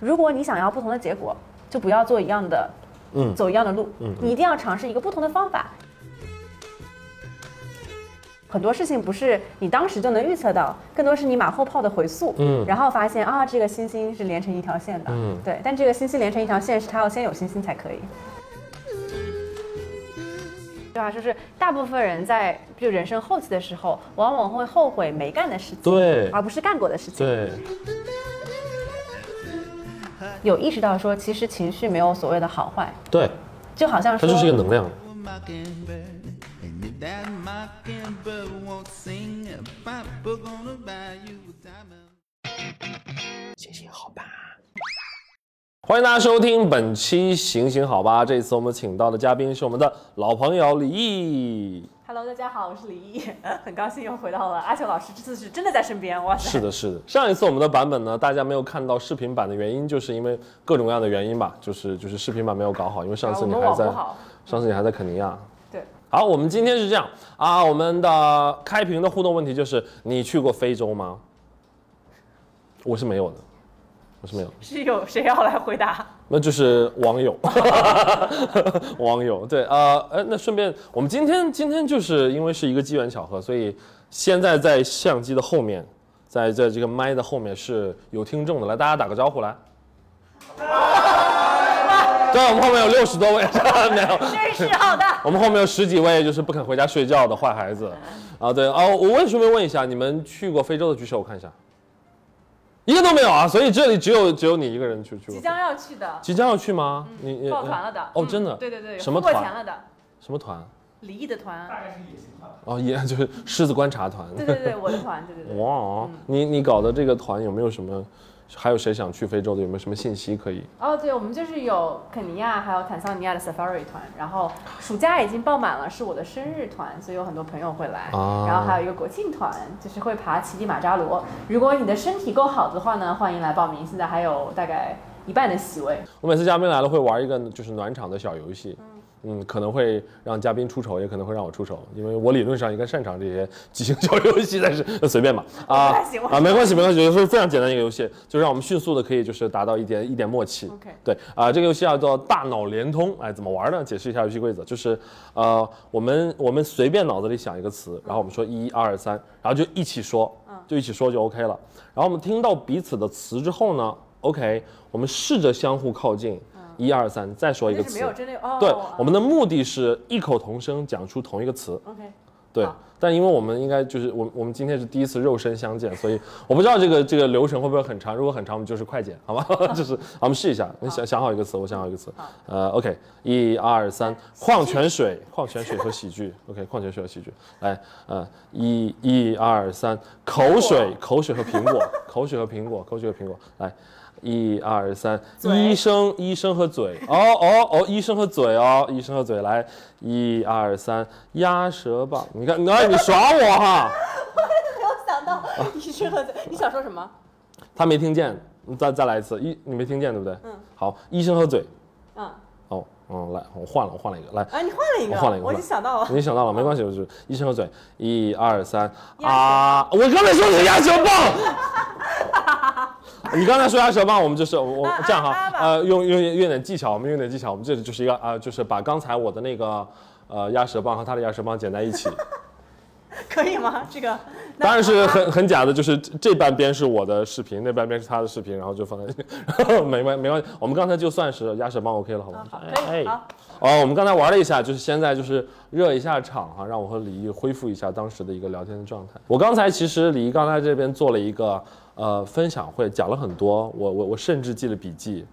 如果你想要不同的结果，就不要做一样的，嗯。走一样的路，嗯你一定要尝试一个不同的方法。很多事情不是你当时就能预测到，更多是你马后炮的回溯，嗯。然后发现啊，这个星星是连成一条线的，嗯。对，但这个星星连成一条线是它要先有星星才可以。对啊，就是大部分人在就人生后期的时候，往往会后悔没干的事情，对。而不是干过的事情。对，有意识到说，其实情绪没有所谓的好坏，对，就好像说，它就是一个能量。行行好吧。欢迎大家收听本期《行行好吧》。这一次我们请到的嘉宾是我们的老朋友李毅。Hello，大家好，我是李毅，很高兴又回到了阿秋老师，这次是真的在身边，哇塞！是的，是的。上一次我们的版本呢，大家没有看到视频版的原因，就是因为各种各样的原因吧，就是就是视频版没有搞好，因为上次你还在上次你还在肯尼亚。对，好，我们今天是这样啊，我们的开屏的互动问题就是：你去过非洲吗？我是没有的，我是没有。是有谁要来回答？那就是网友，网友对，呃，呃，那顺便，我们今天今天就是因为是一个机缘巧合，所以现在在相机的后面，在在这个麦的后面是有听众的，来，大家打个招呼来。对，我们后面有六十多位，没有，真是好的。我们后面有十几位就是不肯回家睡觉的坏孩子，啊，对，啊，我问顺便问一下，你们去过非洲的举手，我看一下，一个都没有啊，所以这里只有只有你一个人去去过即。将要去的，即将要去吗？你你报团了的。哦，嗯真的？对对对，什么团？付过钱了的，什么团？离异的团。哦，也 就是狮子观察团。对对对，我的团，对对对。哇，你你搞的这个团有没有什么？还有谁想去非洲的？有没有什么信息可以？哦，对，我们就是有肯尼亚还有坦桑尼亚的 Safari 团，然后暑假已经报满了，是我的生日团，所以有很多朋友会来。啊然后还有一个国庆团，就是会爬乞力马扎罗。如果你的身体够好的话呢，欢迎来报名。现在还有大概一半的席位。我每次嘉宾来了会玩一个就是暖场的小游戏，嗯，可能会让嘉宾出丑，也可能会让我出丑，因为我理论上应该擅长这些即兴小游戏，但是呃随便吧，啊啊，没关系没关系，就是非常简单一个游戏，就让我们迅速的可以就是达到一点一点默契。OK 对啊、这个游戏叫做大脑联通，哎，怎么玩呢？解释一下游戏规则，就是呃，我们我们随便脑子里想一个词，然后我们说一二三，然后就一起说，就一起说就 OK 了。然后我们听到彼此的词之后呢，OK，我们试着相互靠近，一二三，再说一个词没。有真的哦。对啊，我们的目的是异口同声讲出同一个词。OK。对，但因为我们应该就是我我们今天是第一次肉身相见，所以我不知道这个这个流程会不会很长。如果很长，我们就是快剪，好吗？就是我们试一下。你想想好一个词，我想好一个词。呃，OK，一二三，矿泉水，矿泉水和喜剧。OK，矿泉水和喜剧。来，呃，一一二三，口水，口水和苹果，口水和苹果，口水和苹果。来。一二三，医生，医生和嘴，哦哦哦，医生和嘴哦，医生和嘴，来，一二三，鸭舌棒，你看，哎，你耍我哈，我没有想到医生和嘴，你想说什么？他没听见，你再再来一次，一你没听见对不对？嗯。好，医生和嘴，嗯，哦，嗯，来，我换了，我换了一个，来，啊，你换了一个，我换了一个我已经想到了。你想到了，没关系，我就是医生和嘴，一二三，啊，我刚才说的是鸭舌棒。你刚才说鸭舌棒，我们就是我这样哈呃，用用用点技巧，我们用点技巧，我们这里就是一个啊、就是把刚才我的那个呃鸭舌棒和他的鸭舌棒剪在一起，可以吗？这个当然是很很假的，就是这这半边是我的视频，那半边是他的视频，然后就放在，没关没关系，我们刚才就算是鸭舌棒 OK 了，好吗？好，可以，好。哦，我们刚才玩了一下，就是现在就是热一下场哈，让我和李毅恢复一下当时的一个聊天的状态。我刚才其实李毅刚才这边做了一个呃分享会，讲了很多，我我我甚至记了笔记，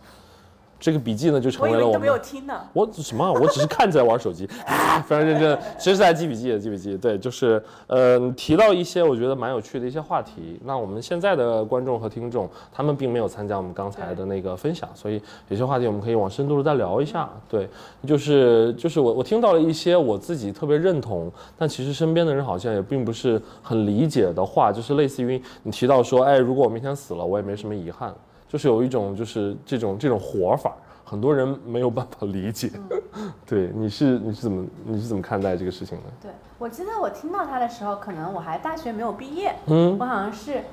这个笔记呢就成我以为你都没有为了我们。听呢。我什么啊？我只是看着在玩手机，啊 非常认真，其实是在记笔记的，记笔记。对，就是呃提到一些我觉得蛮有趣的一些话题。那我们现在的观众和听众，他们并没有参加我们刚才的那个分享，所以有些话题我们可以往深度的再聊一下。对，就是就是我我听到了一些我自己特别认同，但其实身边的人好像也并不是很理解的话，就是类似于你提到说，哎，如果我明天死了，我也没什么遗憾。就是有一种就是这种这种活法，很多人没有办法理解。对，你是你是怎么你是怎么看待这个事情的？对，我记得我听到他的时候，可能我还大学没有毕业，嗯我好像是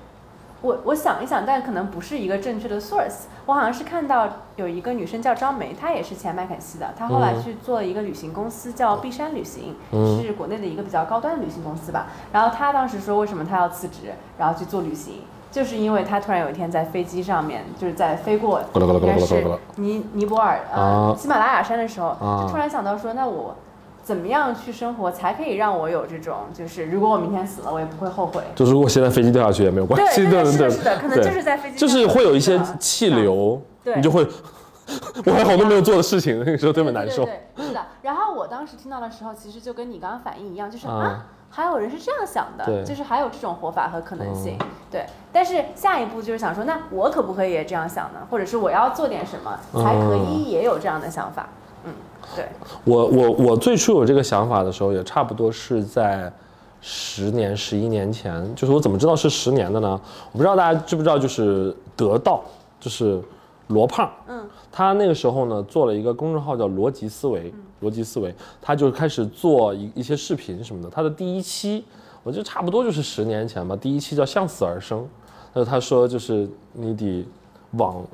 我我想一想，但可能不是一个正确的 source。我好像是看到有一个女生叫张梅，她也是前麦肯锡的，她后来嗯去做了一个旅行公司叫碧山旅行，嗯是国内的一个比较高端的旅行公司吧。然后她当时说为什么她要辞职，然后去做旅行。就是因为他突然有一天在飞机上面，就是在飞过应该是尼尼泊尔呃啊。喜马拉雅山的时候，啊。就突然想到说，那我怎么样去生活才可以让我有这种，就是如果我明天死了，我也不会后悔。就是如果现在飞机掉下去也没有关系，对对对对是的可能就是在飞机就是会有一些气流，对你就会，我还有好多没有做的事情，那个时候特别难受。对对对，是的。然后我当时听到的时候，其实就跟你刚刚反应一样，就是啊。啊，还有人是这样想对的，就是还有这种活法和可能性。嗯对，但是下一步就是想说，那我可不可以也这样想呢？或者是我要做点什么才可以也有这样的想法？嗯，对，我我我最初有这个想法的时候，也差不多是在十年、十一年前。就是我怎么知道是十年的呢？我不知道大家知不知道，就是得到，就是罗胖，嗯，他那个时候呢做了一个公众号叫逻辑思维，逻辑思维，他就开始做一一些视频什么的。他的第一期，我觉得差不多就是十年前吧，第一期叫向死而生，那他说就是你得往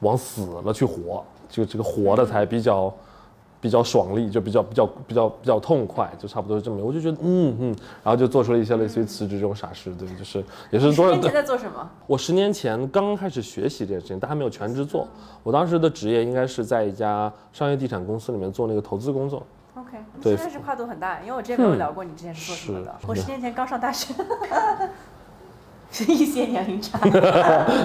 往死了去活，就这个活的才比较比较爽利，就比较比较比较比较痛快，就差不多是这么。我就觉得嗯嗯，然后就做出了一些类似于辞职这种傻事，对，就是也是多少十年前在做什么？我十年前刚刚开始学习这件事情，但还没有全职做。我当时的职业应该是在一家商业地产公司里面做那个投资工作。OK，对真的是跨度很大，因为我之前没有聊过你之前是做什么的。是我十年前刚上大学，是一些年龄差。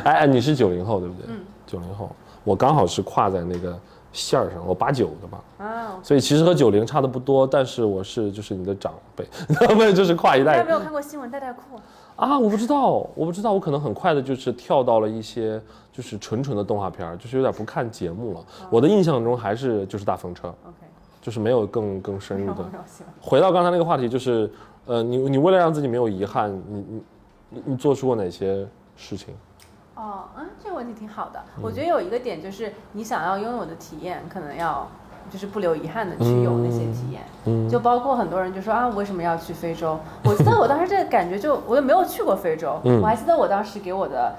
哎哎，你是九零后对不对？嗯，九零后，我刚好是跨在那个线儿上，我八九的嘛，啊，所以其实和九零差的不多，但是我是就是你的长辈，他们就是跨一代大家没有看过新闻带带裤？啊，我不知道，我不知道，我可能很快的就是跳到了一些就是纯纯的动画片儿，就是有点不看节目了。我的印象中还是就是大风车，OK，就是没有更更深入的。回到刚才那个话题，就是，呃，你你为了让自己没有遗憾，你你你你做出过哪些事情？哦，嗯，这个问题挺好的。嗯我觉得有一个点就是，你想要拥有的体验，可能要就是不留遗憾的去有那些体验。嗯就包括很多人就说啊，为什么要去非洲？我记得我当时这个感觉就，我又没有去过非洲，嗯我还记得我当时给我的。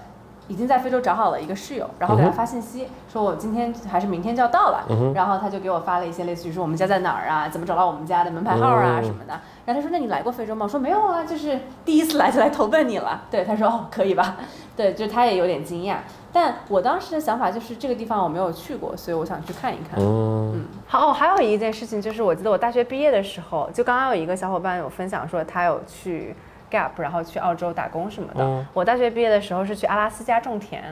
已经在非洲找好了一个室友，然后给他发信息、说，我今天还是明天就要到了，嗯然后他就给我发了一些类似于说我们家在哪儿啊，怎么找到我们家的门牌号啊、嗯什么的。然后他说，那你来过非洲吗？我说没有啊，就是第一次来就来投奔你了。对，他说哦，可以吧？对，就他也有点惊讶。但我当时的想法就是这个地方我没有去过，所以我想去看一看。嗯好，哦，还有一件事情就是，我记得我大学毕业的时候，就刚刚有一个小伙伴有分享说他有去 Gap，然后去澳洲打工什么的。嗯我大学毕业的时候是去阿拉斯加种田，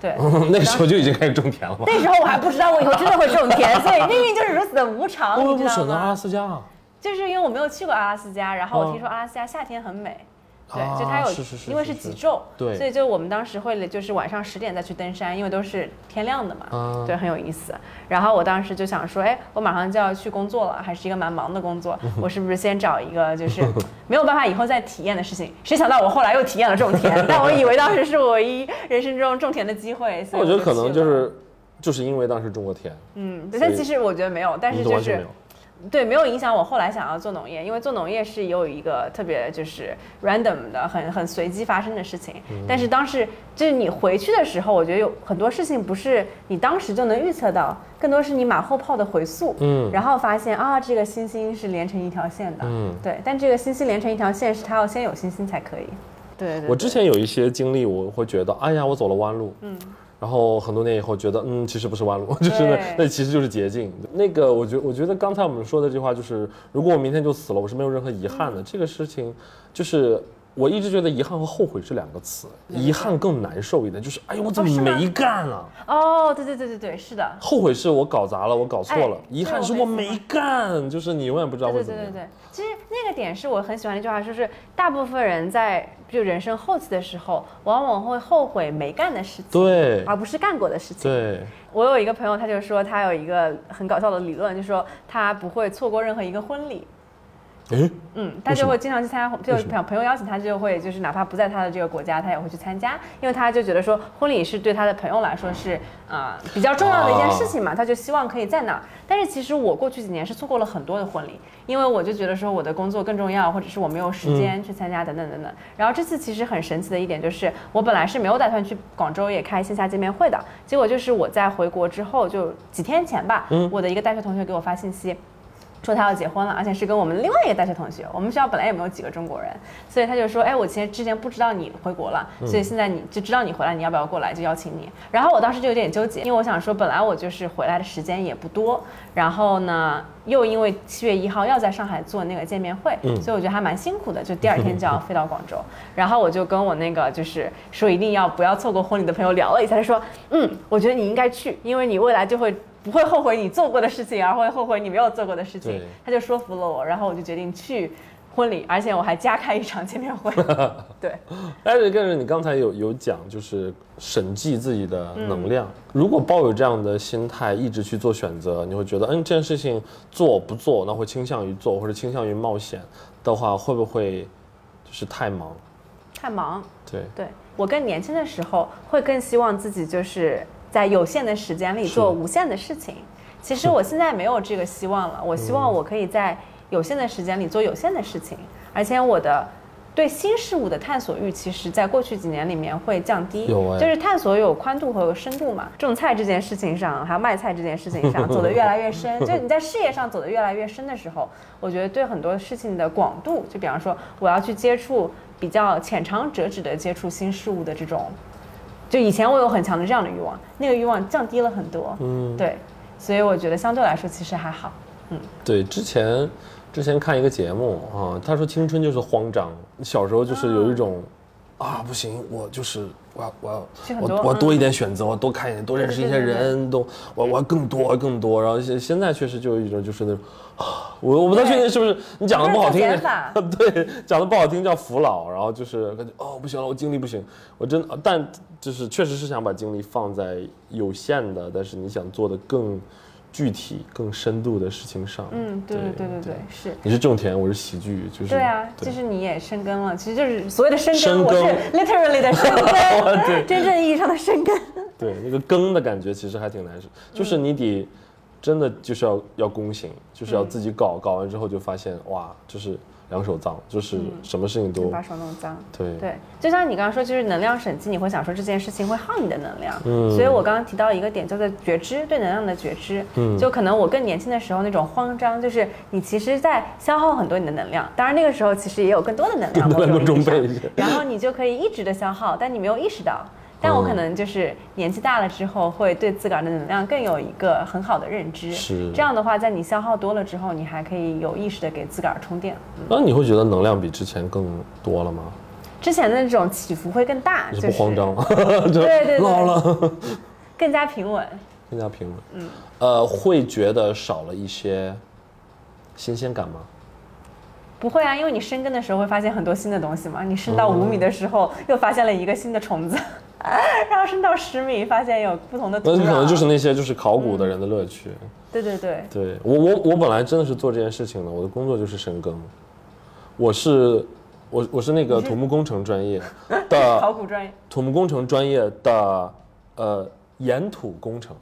对。那个时候就已经开始种田了吗？那时候我还不知道我以后真的会种田，所以命运就是如此的无常，为什你知道么选择阿拉？斯加啊？就是因为我没有去过阿拉斯加，然后我哦听说阿拉斯加夏天很美，对，啊就它有，是是是因为是极昼，对所以就我们当时会就是晚上十点再去登山，因为都是天亮的嘛，啊对，很有意思。然后我当时就想说，哎，我马上就要去工作了，还是一个蛮忙的工作，我是不是先找一个就是没有办法以后再体验的事情？谁想到我后来又体验了种田，但我以为当时是我唯一人生中种田的机会，所以我觉得可能就是就是因为当时种过田，嗯，对，但其实我觉得没有，但是就是。对，没有影响我后来想要做农业，因为做农业是有一个特别就是 random 的、很很随机发生的事情。嗯但是当时就是你回去的时候，我觉得有很多事情不是你当时就能预测到，更多是你马后炮的回溯。嗯然后发现啊，这个星星是连成一条线的。嗯对，但这个星星连成一条线是它要先有星星才可以。对对我之前有一些经历，我会觉得，哎呀，我走了弯路。嗯。然后很多年以后觉得，嗯，其实不是弯路，就是那那其实就是捷径。那个，我觉我觉得刚才我们说的这句话就是，如果我明天就死了，我是没有任何遗憾的。这个事情，就是我一直觉得遗憾和后悔是两个词，遗憾更难受一点，就是哎呦，我怎么没干啊？哦，对对对对对，是的。后悔是我搞砸了，我搞错了哎；遗憾是我没干，就是你永远不知道对会怎么样。对对对对，其实那个点是我很喜欢的一句话，就是大部分人在就人生后期的时候，往往会后悔没干的事情，对而不是干过的事情。对，我有一个朋友，他就说他有一个很搞笑的理论，就说他不会错过任何一个婚礼。诶，嗯，他就会经常去参加，就朋朋友邀请他，就会就是哪怕不在他的这个国家，他也会去参加，因为他就觉得说婚礼是对他的朋友来说是啊、比较重要的一件事情嘛，他就希望可以在那儿。但是其实我过去几年是错过了很多的婚礼，因为我就觉得说我的工作更重要，或者是我没有时间去参加等等等等。然后这次其实很神奇的一点就是，我本来是没有打算去广州也开线下见面会的，结果就是我在回国之后就几天前吧，我的一个大学同学给我发信息。说他要结婚了，而且是跟我们另外一个大学同学。我们学校本来也没有几个中国人，所以他就说，哎，我其实之前不知道你回国了，所以现在你就知道你回来，你要不要过来，就邀请你。然后我当时就有点纠结，因为我想说，本来我就是回来的时间也不多，然后呢，又因为七月一号要在上海做那个见面会，所以我觉得还蛮辛苦的，就第二天就要飞到广州。然后我就跟我那个就是说一定要不要错过婚礼的朋友聊了一下，他说，嗯，我觉得你应该去，因为你未来就会。不会后悔你做过的事情，而会后悔你没有做过的事情对。他就说服了我，然后我就决定去婚礼，而且我还加开一场见面会。对，但是跟着你刚才有有讲，就是审计自己的能量。如果抱有这样的心态，一直去做选择，你会觉得，嗯，这件事情做不做，那会倾向于做或者倾向于冒险的话，会不会就是太忙？太忙。对，对我更年轻的时候，会更希望自己就是在有限的时间里做无限的事情。其实我现在没有这个希望了，我希望我可以在有限的时间里做有限的事情，而且我的。对新事物的探索欲，其实在过去几年里面会降低，就是探索有宽度和有深度嘛。种菜这件事情上，还有卖菜这件事情上，走得越来越深。就你在事业上走得越来越深的时候，我觉得对很多事情的广度，就比方说我要去接触比较浅尝辄止的接触新事物的这种，就以前我有很强的这样的欲望，那个欲望降低了很多。嗯，对，所以我觉得相对来说其实还好。嗯对，之前之前看一个节目啊，他说青春就是慌张，小时候就是有一种。啊，不行，我就是我要我要我我多一点选择，我多看一点，多认识一些人，多我我要更多更多。然后现现在确实就有一种就是那种啊，我我不太确定是不是你讲的不好听 对，讲的不好听叫服老，然后就是感觉哦不行了，我精力不行，我真的，但就是确实是想把精力放在有限的，但是你想做的更具体、更深度的事情上。嗯，对对对对对，是。你是种田，我是喜剧，就是对啊，就是你也深耕了，其实就是所谓的深耕，深我是 literally 的深耕，真正意义上的深耕。对那个耕的感觉其实还挺难受，就是你得真的就是要要躬行，就是要自己搞，搞完之后就发现哇，就是两手脏，就是什么事情都把手弄脏。对对，就像你刚刚说，就是能量审计，你会想说这件事情会耗你的能量。嗯所以我刚刚提到一个点叫做觉知，对能量的觉知。嗯就可能我更年轻的时候那种慌张，就是你其实在消耗很多你的能量，当然那个时候其实也有更多的能量，然后你就可以一直的消耗，但你没有意识到。但我可能就是年纪大了之后，会对自个儿的能量更有一个很好的认知。是这样的话，在你消耗多了之后，你还可以有意识的给自个儿充电。那你会觉得能量比之前更多了吗？之前的那种起伏会更大，你就是不慌张了，对对对老了，更加平稳。更加平稳。嗯，呃，会觉得少了一些新鲜感吗？不会啊，因为你深根的时候会发现很多新的东西嘛。你深到五米的时候，又发现了一个新的虫子，然后升到十米，发现有不同的土壤。那可能就是那些就是考古的人的乐趣。对对对，对我我我本来真的是做这件事情的，我的工作就是深耕，我是我我是那个 土木工程专业的考古专业。土木工程专业的呃岩土工程，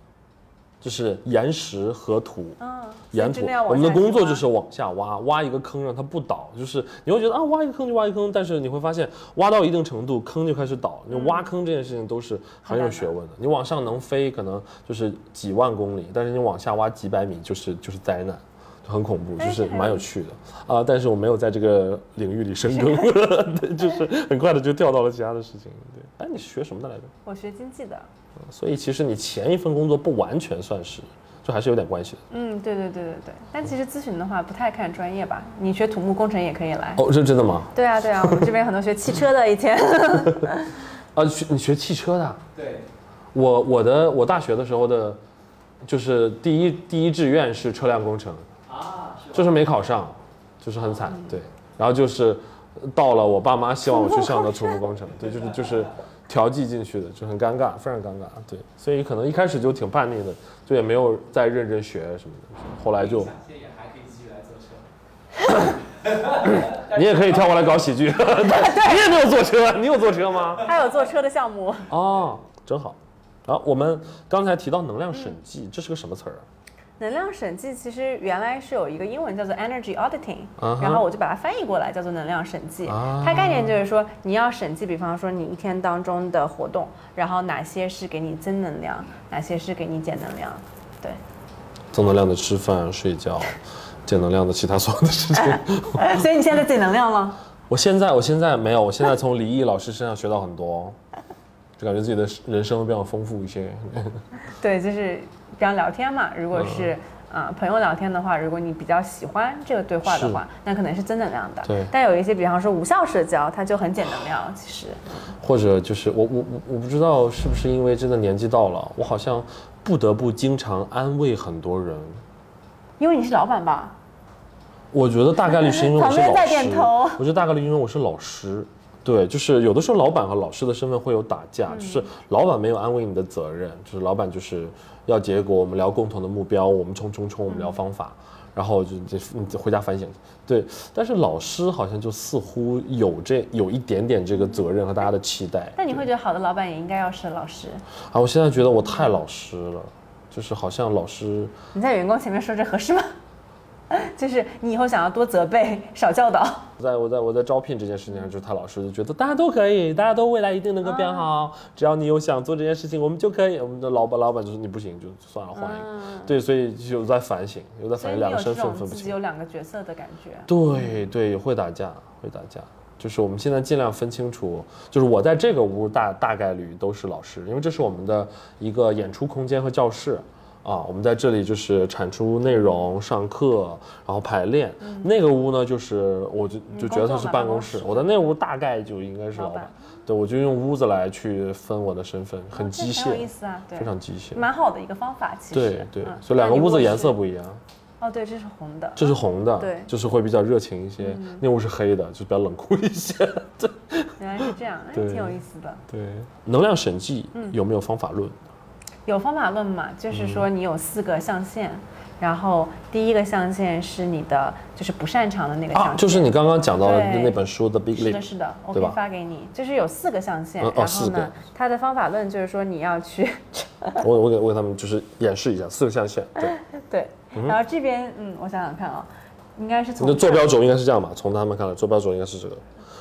就是岩石和土。嗯，岩土我们的工作就是往下挖，挖一个坑让它不倒。就是你会觉得啊，挖一个坑就挖一个坑，但是你会发现挖到一定程度，坑就开始倒。你挖坑这件事情都是很有学问的。你往上能飞，可能就是几万公里，但是你往下挖几百米，就是就是灾难。就很恐怖，就是蛮有趣的啊、但是我没有在这个领域里深耕，对，就是很快的就跳到了其他的事情。对，哎，你学什么的来着？我学经济的。所以其实你前一份工作不完全算是，就还是有点关系的。嗯，对对对对对。但其实咨询的话不太看专业吧，你学土木工程也可以来。哦，是真的吗？对啊对啊，我们这边很多学汽车的以前。啊，学你学汽车的啊？对，我我的我大学的时候的，就是第一第一志愿是车辆工程，就是没考上，就是很惨，对。然后就是到了我爸妈希望我去上的土木工程，对，就是就是调剂进去的，就很尴尬，非常尴尬，对。所以可能一开始就挺叛逆的，就也没有再认真学什么的，后来就现在也还可以继续来做车。你也可以跳过来搞喜剧，你也没有坐车，你有坐车吗？还有坐车的项目。哦，真好。啊，我们刚才提到能量审计，这是个什么词儿啊？能量审计其实原来是有一个英文叫做 energy auditing，、然后我就把它翻译过来叫做能量审计。啊它概念就是说你要审计，比方说你一天当中的活动，然后哪些是给你增能量，哪些是给你减能量。对，增能量的吃饭、睡觉，减能量的其他所有的事情。所以你现在减能量了。我现在，我现在没有，我现在从李毅老师身上学到很多，就感觉自己的人生会比较丰富一些。对，就是比方聊天嘛，如果是。啊、朋友聊天的话，如果你比较喜欢这个对话的话，那可能是正能量的。对但有一些，比方说无效社交，它就很减能量。其实，或者就是我我我我不知道是不是因为真的年纪到了，我好像不得不经常安慰很多人。因为你是老板吧？我觉得大概率是因为我是 旁边在老师点头，我觉得大概率因为我是老师。对，就是有的时候老板和老师的身份会有打架，嗯就是老板没有安慰你的责任，就是老板就是要结果，我们聊共同的目标，我们冲冲冲，我们聊嗯方法，然后就就你就回家反省。对，但是老师好像就似乎有这有一点点这个责任和大家的期待。但你会觉得好的老板也应该要是老师。啊，我现在觉得我太老师了，就是好像老师你在员工前面说这合适吗？就是你以后想要多责备，少教导。在我在我在招聘这件事情上，就是他老师就觉得大家都可以，大家都未来一定能够变好，只要你有想做这件事情，我们就可以。我们的老板老板就说你不行就算了，换一个。对，所以就有在反省，有在反省两个身份分不清。自己有两个角色的感觉。对对，会打架，会打架。就是我们现在尽量分清楚，就是我在这个屋大大概率都是老师，因为这是我们的一个演出空间和教室。啊，我们在这里就是产出内容、上课，然后排练。那个屋呢，就是我就就觉得它是办公室。我的那屋大概就应该是老板。对，我就用屋子来去分我的身份，很机械很有意械，思啊，对非，常机械。蛮好的一个方法。其实，对对嗯，所以两个屋子颜。色不一样。哦，对，这是红的。这是红的，对嗯就是会比较热情一些。那屋是黑的，就比较冷酷一些。对原来是这样，挺有意思的。对，能量审计嗯有没有方法论？有方法论嘛？就是说嗯你有四个象限，然后第一个象限是你的就是不擅长的那个象限，啊，就是你刚刚讲到的那本书的 Big 是的是的，我可以发给你。就是有四个象限，然后呢，它的方法论就是说你要去 我我给我给他们就是演示一下四个象限。对，对，然后这边嗯，我想想看啊，应该是从你的坐标轴应该是这样吧？从他们看来，坐标轴应该是这个。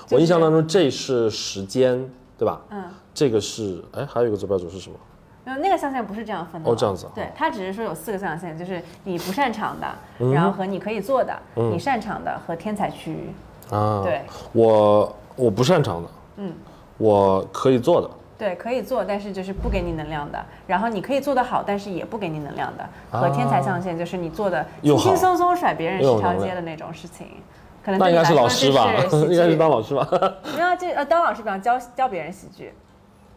我印象当中这是时间，对吧？嗯，这个是哎，还有一个坐标轴是什么？没有那个象限不是这样分的哦这样子啊对，它只是说有四个象限，就是你不擅长的，嗯然后和你可以做的，你擅长的和天才区域。啊，对，我我不擅长的，嗯，我可以做的。对，可以做，但是就是不给你能量的。然后你可以做得好，但是也不给你能量的。和天才象限就是你做的轻轻松松甩别人十条街的那种事情。可能那应该是老师吧 应该是当老师吧？没有就呃当老师，比方教教别人喜剧。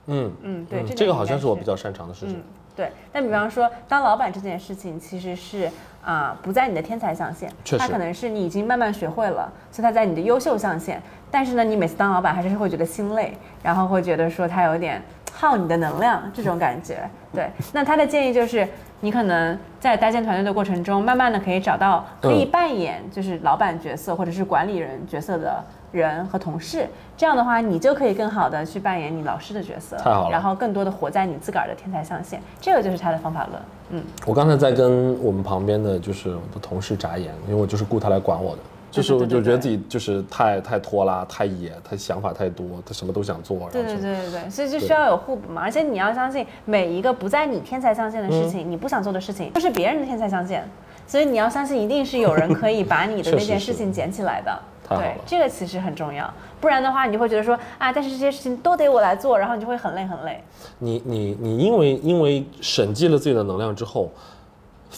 嗯嗯，对，嗯，这这个好像是我比较擅长的事情嗯。，对。但比方说，当老板这件事情其实是啊、不在你的天才象限，确实它可能是你已经慢慢学会了，所以他在你的优秀象限。但是呢，你每次当老板还是会觉得心累，然后会觉得说他有点耗你的能量这种感觉。对，那他的建议就是，你可能在搭建团队的过程中，慢慢的可以找到可以嗯扮演就是老板角色或者是管理人角色的人和同事，这样的话，你就可以更好的去扮演你老师的角色，太好了然后更多的活在你自个儿的天才象限，这个就是他的方法论。嗯，我刚才在跟我们旁边的就是我的同事眨眼，因为我就是雇他来管我的，就是我就觉得自己就是太太拖拉、太野、他想法太多，他什么都想做。对对对对对，所以就需要有互补嘛。而且你要相信，每一个不在你天才象限的事嗯情，你不想做的事情，都是别人的天才象限。所以你要相信，一定是有人可以把你的那件事情捡起来的。对太好了，这个其实很重要。不然的话，你就会觉得说啊，但是这些事情都得我来做，然后你就会很累很累。你你你因为因为审计了自己的能量之后，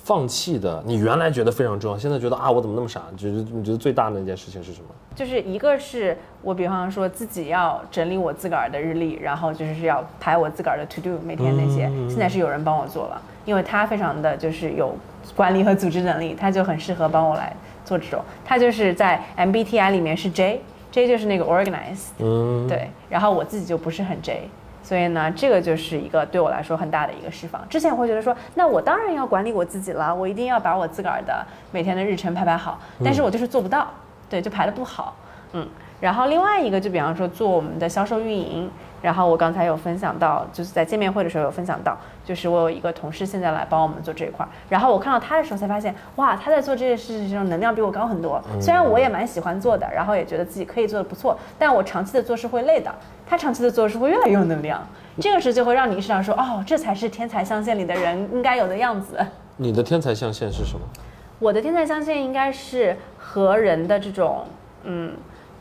放弃的你原来觉得非常重要，现在觉得啊我怎么那么傻？你觉得你觉得最大的那件事情是什么？就是一个是我比方说自己要整理我自个儿的日历，然后就是要排我自个儿的 to do 每天那些，现在是有人帮我做了，因为他非常的就是有管理和组织能力，他就很适合帮我来做这种。他就是在 MBTI 里面是 J，J 就是那个 organize，嗯，对，然后我自己就不是很 J，所以呢，这个就是一个对我来说很大的一个释放。之前我会觉得说，那我当然要管理我自己了，我一定要把我自个儿的每天的日程排排好，但是我就是做不到。对，就排的不好，嗯。然后另外一个就比方说做我们的销售运营，然后我刚才有分享到，就是在见面会的时候有分享到，就是我有一个同事现在来帮我们做这一块儿，然后我看到他的时候才发现，哇，他在做这件事情上能量比我高很多。虽然我也蛮喜欢做的，然后也觉得自己可以做的不错，但我长期的做是会累的，他长期的做是会越来越有能量。这个时就会让你意识到说，哦，这才是天才象限里的人应该有的样子。你的天才象限是什么？我的天才象限应该是和人的这种，嗯，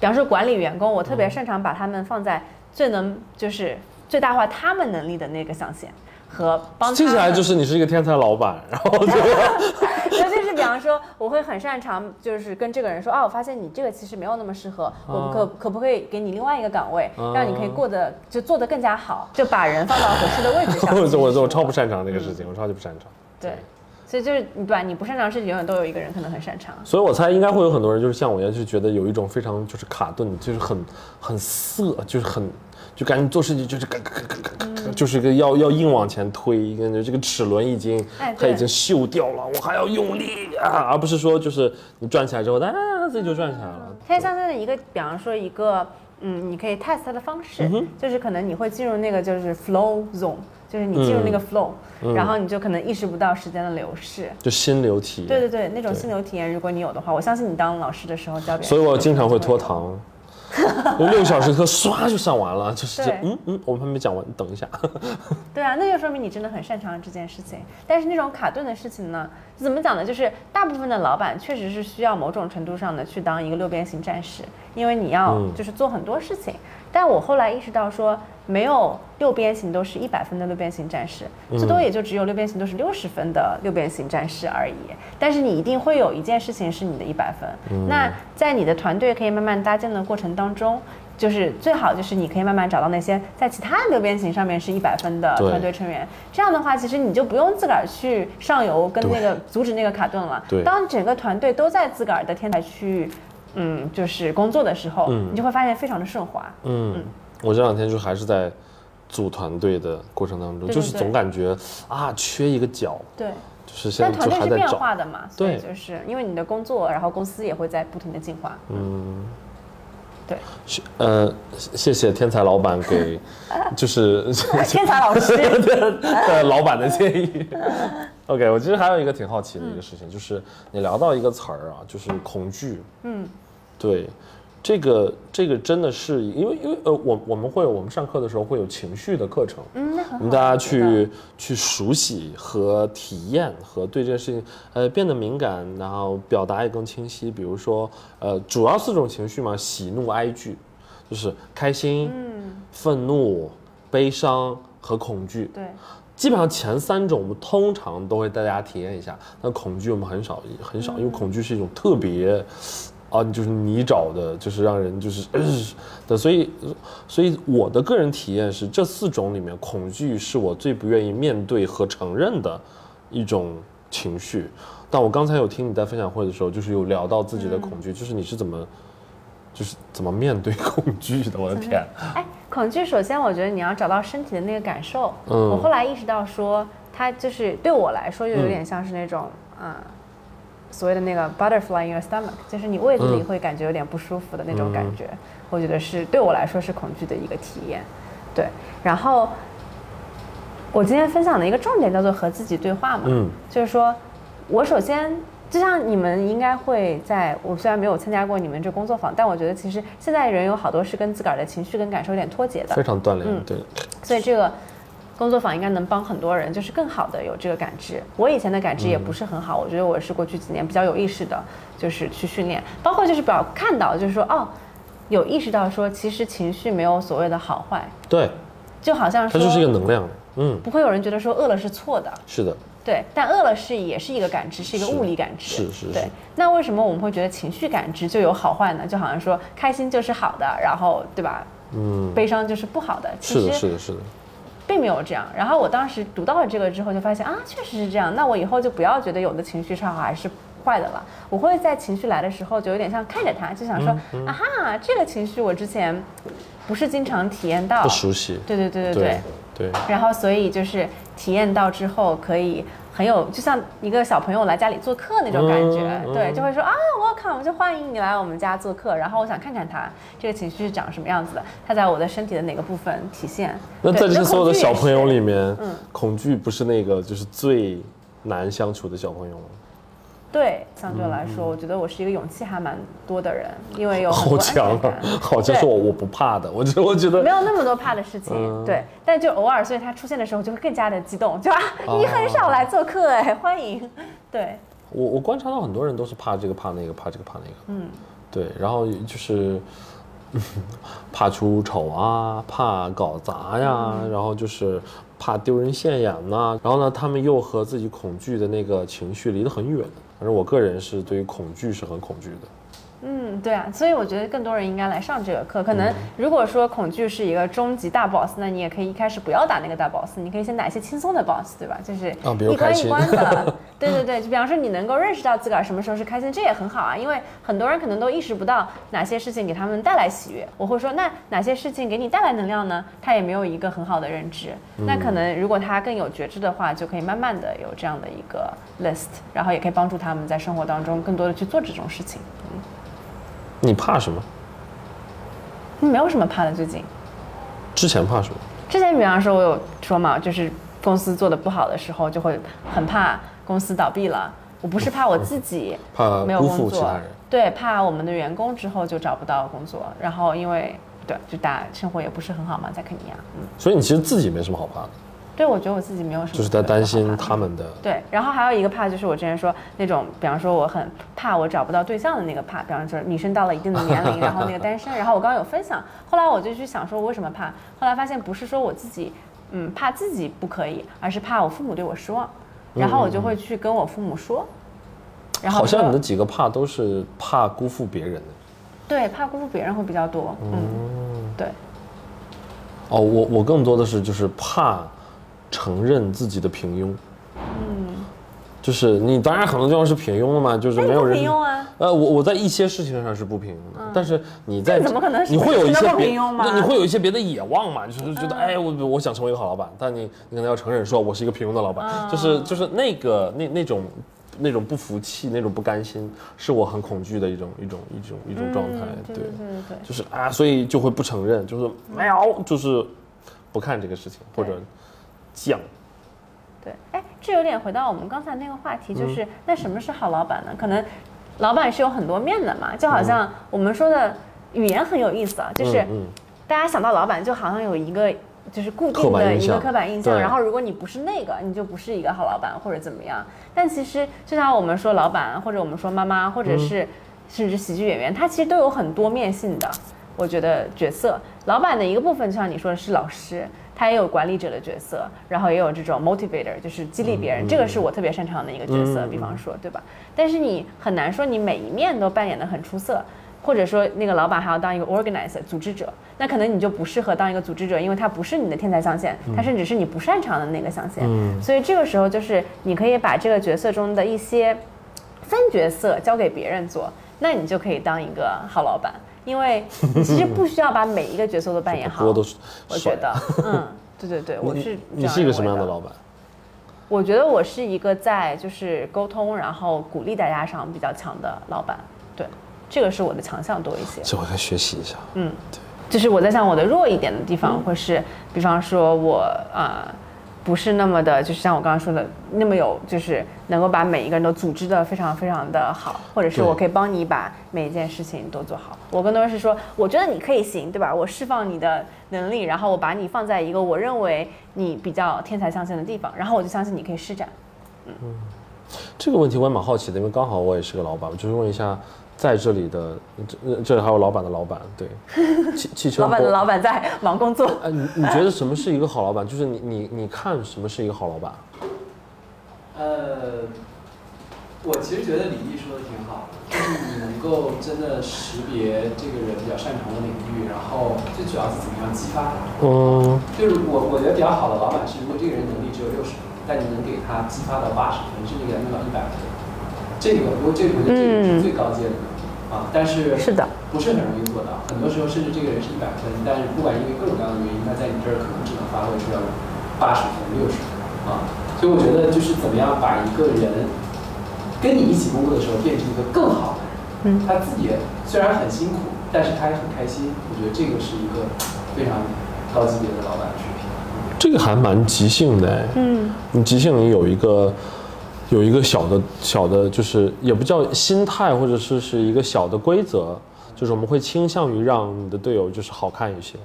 比方说管理员工，我特别擅长把他们放在最能就是最大化他们能力的那个象限，和帮他听起来就是你是一个天才老板，然后 就尤其是比方说，我会很擅长，就是跟这个人说，啊，我发现你这个其实没有那么适合，我们可可不可以给你另外一个岗位，让你可以过得就做得更加好，就把人放到合适的位置上。我我我我超不擅长这个事情，我超级不擅长。对，所以就是你对吧？你不擅长的事情，永远都有一个人可能很擅长。所以我猜应该会有很多人就是像我一样，就觉得有一种非常就是卡顿，就是很很涩，就是很就感觉做事情就是嘎嘎嘎嘎嘎嘎，就是一个要要硬往前推，感觉这个齿轮已经哎它已经锈掉了，我还要用力啊，而不是说就是你转起来之后，啊自己就转起来了。天象线的一个，比方说一个，嗯，你可以 test 它的方式，就是可能你会进入那个就是 flow zone，就是你进入那个 flow，、然后你就可能意识不到时间的流逝。就心流体验。对对对，那种心流体验，如果你有的话，我相信你当老师的时候教别人，所以我经常会拖。堂，我六个小时课唰就上完了，就是这嗯嗯，我们还没讲完，你等一下。对啊，那就说明你真的很擅长这件事情。但是那种卡顿的事情呢，怎么讲呢？就是大部分的老板确实是需要某种程度上的去当一个六边形战士，因为你要嗯就是做很多事情。但我后来意识到说，没有六边形都是一百分的六边形战士，最多也就只有六边形都是六十分的六边形战士而已。但是你一定会有一件事情是你的一百分。那在你的团队可以慢慢搭建的过程当中。就是最好就是你可以慢慢找到那些在其他六边形上面是一百分的团队成员，这样的话，其实你就不用自个儿去上游跟那个阻止那个卡顿了。对当整个团队都在自个儿的天台区域，嗯，就是工作的时候，嗯你就会发现非常的顺滑。嗯，我这两天就还是在组团队的过程当中，就是总感觉啊缺一个角，对，就是现在但团队是。变化的嘛，对就是因为你的工作，然后公司也会在不停的进化。嗯，对，是呃，谢谢天才老板给，就是 天才老师，的老板的建议。OK，我其实还有一个挺好奇的一个事情，就是你聊到一个词儿啊，就是恐惧。嗯，对，这个这个真的是因为因为呃，我我们会有我们上课的时候会有情绪的课程，嗯。我们大家去去熟悉和体验和对这件事情呃变得敏感，然后表达也更清晰。比如说呃，主要四种情绪嘛，喜怒哀惧，就是开心、嗯，愤怒、悲伤和恐惧。对，基本上前三种我们通常都会带大家体验一下，但恐惧我们很少很少，因为恐惧是一种特别。啊，就是泥沼的，就是让人就是、呃、的，所以，所以我的个人体验是，这四种里面，恐惧是我最不愿意面对和承认的一种情绪。但我刚才有听你在分享会的时候，就是有聊到自己的恐惧，就是你是怎么，就是怎么面对恐惧的？我的天，哎，恐惧首先我觉得你要找到身体的那个感受。嗯我后来意识到说，它就是对我来说，就有点像是那种，嗯。所谓的那个 butterfly in your stomach，就是你胃子里嗯。会感觉有点不舒服的那种感觉，我觉得是对我来说是恐惧的一个体验。对，然后我今天分享的一个重点叫做和自己对话嘛，嗯。就是说我首先就像你们应该会在，我虽然没有参加过你们这工作坊，但我觉得其实现在人有好多是跟自个儿的情绪跟感受有点脱节的非，常锻炼，嗯。对，所以这个工作坊应该能帮很多人，就是更好的有这个感知。我以前的感知也不是很好，我觉得我是过去几年比较有意识的，就是去训练，包括就是比较看到，就是说哦，有意识到说其实情绪没有所谓的好坏，对，就好像说它就是一个能量，嗯，不会有人觉得说饿了是错的，是的，对，但饿了是也是一个感知，是一个物理感知。对是是。对，那为什么我们会觉得情绪感知就有好坏呢？就好像说开心就是好的，然后对吧？嗯，悲伤就是不好的。其是的，实是的，是的，并没有这样。然后我当时读到了这个之后，就发现啊，确实是这样。那我以后就不要觉得有的情绪是好还是坏的了。我会在情绪来的时候，就有点像看着它，就想说、嗯啊哈，这个情绪我之前不是经常体验到不。熟悉，对对对对对。对，然后所以就是体验到之后，可以很有，就像一个小朋友来家里做客那种感觉，对，就会说啊，welcome，就欢迎你来我们家做客，然后我想看看他这个情绪是长什么样子的，他在我的身体的哪个部分体现。那对在这些所有的小朋友里，面，嗯恐惧不是那个就是最难相处的小朋友吗？对，相对来说，我觉得我是一个勇气还蛮多的人，因为有好强啊，好像是我我不怕的，我觉我觉得没有那么多怕的事情，嗯。对，但就偶尔，所以他出现的时候就会更加的激动，就啊，你很少来做客哎，欢迎，对，我我观察到很多人都是怕这个怕那个怕这个怕那个，嗯，对，然后就是怕出丑啊，怕搞砸呀，然后就是怕丢人现眼呐、然后呢，他们又和自己恐惧的那个情绪离得很远。反正我个人是对于恐惧是很恐惧的。嗯，对啊，所以我觉得更多人应该来上这个课。可嗯能如果说恐惧是一个终极大 boss，那你也可以一开始不要打那个大 boss，你可以先打一些轻松的 boss，对吧？就是一关一关的。对对对，就比方说你能够认识到自个儿什么时候是开心，这也很好啊。因为很多人可能都意识不到哪些事情给他们带来喜悦。我会说，那哪些事情给你带来能量呢？他也没有一个很好的认知。那可能如果他更有觉知的话，就可以慢慢的有这样的一个 list，然后也可以帮助他们在生活当中更多的去做这种事情。你怕什么？嗯没有什么怕的，最近。之前怕什么？之前比方说，我有说嘛，就是公司做的不好的时候，就会很怕公司倒闭了。我不是怕我自己怕没有工作其他人。，对，怕我们的员工之后就找不到工作，然后因为对，就大家生活也不是很好嘛，在肯尼亚，嗯，所以你其实自己没什么好怕的，对，我觉得我自己没有什么，就是在担心他。们的。对，然后还有一个怕，就是我之前说那种，比方说我很怕我找不到对象的那个怕，比方说女生到了一定的年龄，然后那个单身，然后我刚刚有分享，后来我就去想说我为什么怕，后来发现不是说我自己，嗯，怕自己不可以，而是怕我父母对我失望，然后我就会去跟我父母说，然后好像你的几个怕都是怕辜负别人的。对怕辜负别人会比较多，嗯，对，哦，我我更多的是就是怕承认自己的平庸。嗯，就是你当然很多地方是平庸的嘛，就是没有人平庸啊。呃，我我在一些事情上是不平庸的，但是你在这怎么可能是你会有一些别，你会有一些别的野望嘛，就是觉得、哎，我我想成为一个好老板，但你你可能要承认说我是一个平庸的老板，就是就是那个那那种。那种不服气，那种不甘心，是我很恐惧的一种一种一种一种状态。嗯对对对对对。就是啊，所以就会不承认，就是没有，就是不看这个事情，或者犟。对，哎，这有点回到我们刚才那个话题，就是、那什么是好老板呢？可能老板是有很多面的嘛，就好像我们说的语言很有意思啊，就是大家想到老板就好像有一个就是固定的一个刻板印象，然后如果你不是那个，你就不是一个好老板或者怎么样。但其实就像我们说老板，或者我们说妈妈，或嗯者是甚至喜剧演员，他其实都有很多面性的。我觉得角色，老板的一个部分，就像你说的是老师，他也有管理者的角色，然后也有这种 motivator，就是激励别人，这个是我特别擅长的一个角色。嗯比方说，对吧？但是你很难说你每一面都扮演的很出色。或者说，那个老板还要当一个 organizer 组织者，那可能你就不适合当一个组织者，因为他不是你的天才象限，他甚至是你不擅长的那个象限。嗯所以这个时候就是你可以把这个角色中的一些分角色交给别人做，那你就可以当一个好老板，因为你 其实不需要把每一个角色都扮演好。锅都是我觉得，嗯，对对对，我是你是一个什么样的老板？我觉得我是一个在就是沟通，然后鼓励大家上比较强的老板。对，这个是我的强项多一些。这我该学习一下。嗯，对就是我在想我的弱一点的地方，或是，比方说我啊、不是那么的，就是像我刚刚说的那么有，就是能够把每一个人都组织的非常非常的好，或者是我可以帮你把每一件事情都做好。我更多的是说，我觉得你可以行，对吧？我释放你的能力，然后我把你放在一个我认为你比较天才相信的地方，然后我就相信你可以施展。嗯这个问题我也蛮好奇的，因为刚好我也是个老板，我就是问一下，在这里的这这里还有老板的老板，对，汽汽车 老板的老板在忙工作，哎，你你觉得什么是一个好老板？就是你你你看什么是一个好老板？呃，我其实觉得李毅说的挺好的，就是你能够真的识别这个人比较擅长的领域，然后最主要是怎么样激发他。嗯就是我我觉得比较好的老板是，如果这个人能力只有六十分，但你能给他激发到八十分，甚至给他弄到一百分，这个我这个我觉得这个是最高阶的啊。但是是的，不是很容易做到，很多时候甚至这个人是一百分，但是不管因为各种各样的原因，他在你这儿可能只能发挥出来八十分、六十分啊。所所以我觉得就是怎么样把一个人跟你一起工作的时候变成一个更好的人。嗯他自己虽然很辛苦，但是他也很开心。我觉得这个是一个非常高级别的老板的水平。这个还蛮即兴的哎。嗯，你即兴里有一个有一个小的小的，就是也不叫心态，或者是是一个小的规则，就是我们会倾向于让你的队友就是好看一些。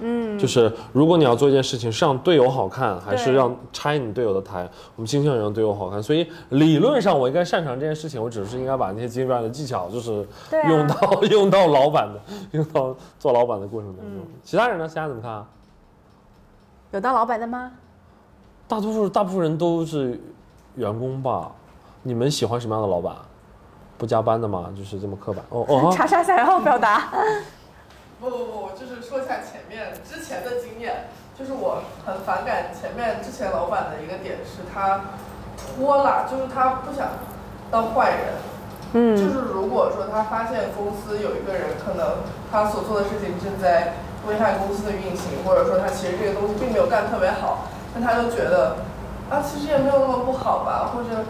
嗯，就是如果你要做一件事情，是让队友好看，还是让拆你队友的台？我们倾向于让队友好看，所以理论上我应该擅长这件事情，我只是应该把那些经验的技巧，就是用到、用到老板的用到做老板的过程当中。其他人呢？其他怎么看啊？有当老板的吗？大多数大部分人都是员工吧？你们喜欢什么样的老板？不加班的吗？就是这么刻板？哦哦，查查想要表达。不不不，就是说一下前面之前的经验，就是我很反感前面之前老板的一个点是他拖拉，就是他不想当坏人。嗯就嗯是如果说他发现公司有一个人可能他所做的事情正在危害公司的运行，或者说他其实这个东西并没有干特别好，那他就觉得啊其实也没有那么不好吧，或者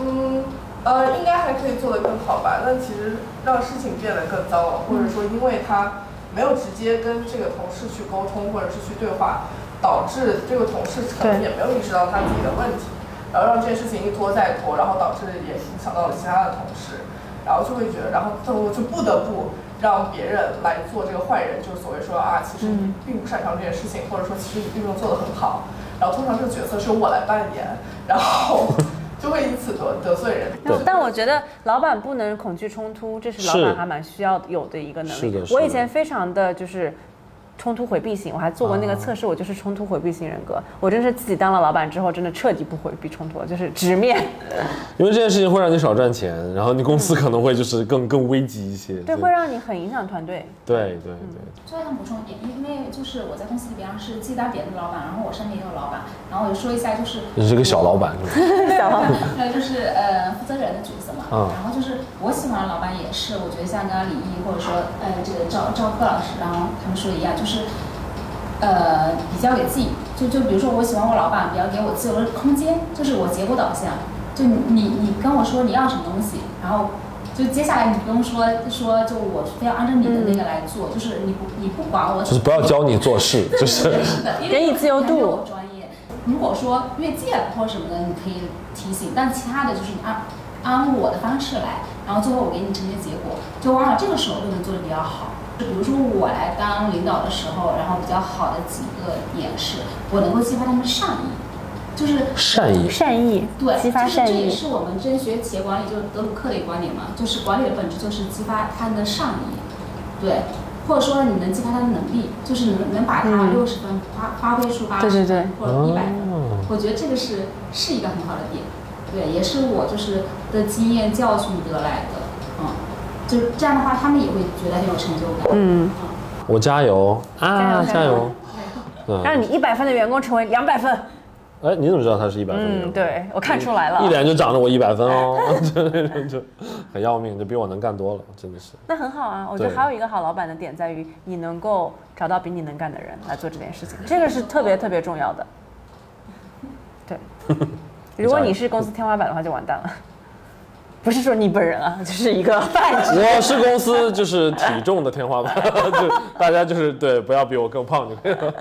嗯呃应该还可以做得更好吧，但其实让事情变得更糟了，或者说因为他没有直接跟这个同事去沟通或者是去对话，导致这个同事可能也没有意识到他自己的问题。然后让这件事情一拖再拖，然后导致也影响到了其他的同事，然后就会觉得，然后最后就不得不让别人来做这个坏人，就是所谓说啊，其实你嗯并不擅长这件事情，或者说其实你并没有做得很好，然后通常这个角色是由我来扮演，然后 就会因此得得罪人。对但我觉得老板不能恐惧冲突，这是老板还蛮需要有的一个能力。是的是的我以前非常的就是。冲突回避型，我还做过那个啊测试，我就是冲突回避型人格。我真是自己当了老板之后，真的彻底不回避冲突了，就是直面。因为这件事情会让你少赚钱，然后你公司可能会就是更更危机一些。对，会让你很影响团队。对对对，最后想补充一点，因为就是我在公司里边是自己当别人的老板，然后我身边也有老板，然后我就说一下，就是你是个小老板是吧？小老板，还有就是呃负责人的角色嘛。嗯然后就是我喜欢的老板也是，我觉得像刚刚李毅或者说呃这个赵赵科老师，然后他们说的一样，就是呃比较给自己，就就比如说我喜欢我老板比较给我自由的空间，就是我结果导向，就你你你跟我说你要什么东西，然后。就接下来你不用说说，就我非要按照你的那个来做，就是你不你不管我，就是不要教你做事，就是给你自由度专业。如果说越界了或者什么的，你可以提醒，但其他的就是你按按我的方式来，然后最后我给你呈现结果，就往往这个时候就能做的比较好。就比如说我来当领导的时候，然后比较好的几个点是，我能够激发他们的善意，就是善意。善意，对，激发就是。这也是我们真学企业管理，就是德鲁克的一个观点嘛，就是管理的本质就是激发他们的善意，对，或者说你能激发他的能力，就是能能把他嗯六十分发发挥出八十分对对对或者一百分，哦我觉得这个是是一个很好的点，对，也是我就是的经验教训得来的，嗯，就是这样的话，他们也会觉得很有成就感，嗯，我加油啊，加油加油！嗯，让你一百分的员工成为两百分。哎，你怎么知道他是一百分？嗯，对我看出来了。一脸就长着我一百分哦，就那种就很要命，就比我能干多了，真的是。那很好啊，我觉得还有一个好老板的点在于，你能够找到比你能干的人来做这件事情，这个是特别特别重要的。对，如果你是公司天花板的话，就完蛋了。不是说你本人啊，就是一个泛指。我是公司就是体重的天花板，就大家就是对，不要比我更胖就可以了。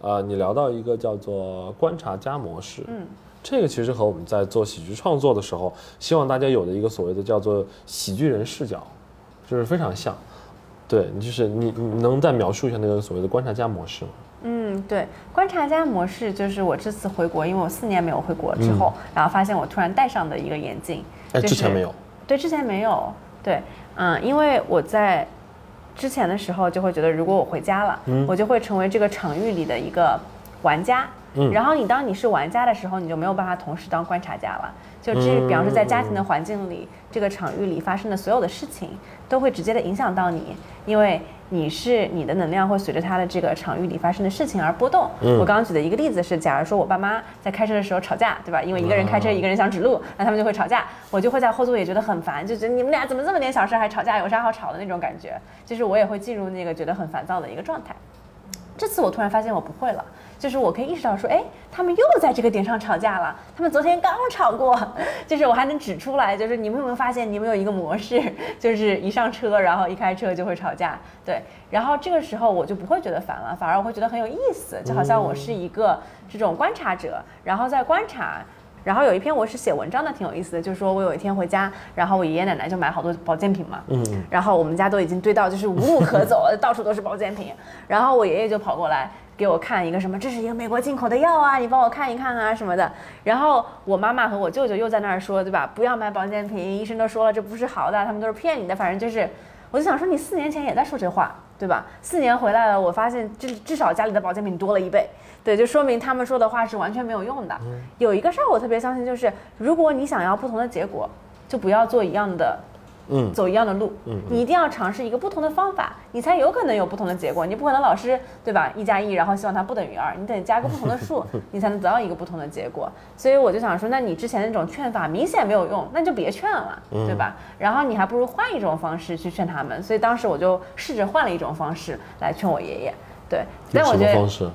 呃，你聊到一个叫做观察家模式，嗯，这个其实和我们在做喜剧创作的时候，希望大家有的一个所谓的叫做喜剧人视角，就是非常像。对，你就是你，你能再描述一下那个所谓的观察家模式吗？嗯，对，观察家模式就是我这次回国，因为我四年没有回国之后，然后发现我突然戴上的一个眼镜。哎，就是之前没有。对，之前没有。对，嗯，因为我在之前的时候就会觉得，如果我回家了，我就会成为这个场域里的一个玩家。嗯然后你当你是玩家的时候，你就没有办法同时当观察家了。就这，比方说在家庭的环境里，这个场域里发生的所有的事情，都会直接的影响到你，因为你是你的能量会随着它的这个场域里发生的事情而波动。嗯我刚刚举的一个例子是，假如说我爸妈在开车的时候吵架，对吧？因为一个人开车，一个人想指路，那他们就会吵架，我就会在后座也觉得很烦，就觉得你们俩怎么这么点小事还吵架，有啥好吵的那种感觉，就是我也会进入那个觉得很烦躁的一个状态。这次我突然发现我不会了，就是我可以意识到说，哎，他们又在这个点上吵架了，他们昨天刚吵过，就是我还能指出来，就是你们有没有发现，你们有一个模式，就是一上车，然后一开车就会吵架，对，然后这个时候我就不会觉得烦了，反而我会觉得很有意思，就好像我是一个这种观察者，然后在观察。然后有一篇我是写文章的，挺有意思的，就是说我有一天回家，然后我爷爷奶奶就买好多保健品嘛，嗯，然后我们家都已经堆到就是无路可走了，到处都是保健品。然后我爷爷就跑过来给我看一个什么，这是一个美国进口的药啊，你帮我看一看啊什么的。然后我妈妈和我舅舅又在那儿说，对吧？不要买保健品，医生都说了这不是好的，他们都是骗你的。反正就是，我就想说你四年前也在说这话，对吧？四年回来了，我发现至至少家里的保健品多了一倍。对，就说明他们说的话是完全没有用的。有一个事儿我特别相信，就是如果你想要不同的结果，就不要做一样的，嗯走一样的路。嗯你一定要尝试一个不同的方法，你才有可能有不同的结果。你不可能老是对吧？一加一，然后希望它不等于二，你得加个不同的数，你才能得到一个不同的结果。所以我就想说，那你之前那种劝法明显没有用，那就别劝了，对吧？然后你还不如换一种方式去劝他们。所以当时我就试着换了一种方式来劝我爷爷。对，但我觉得？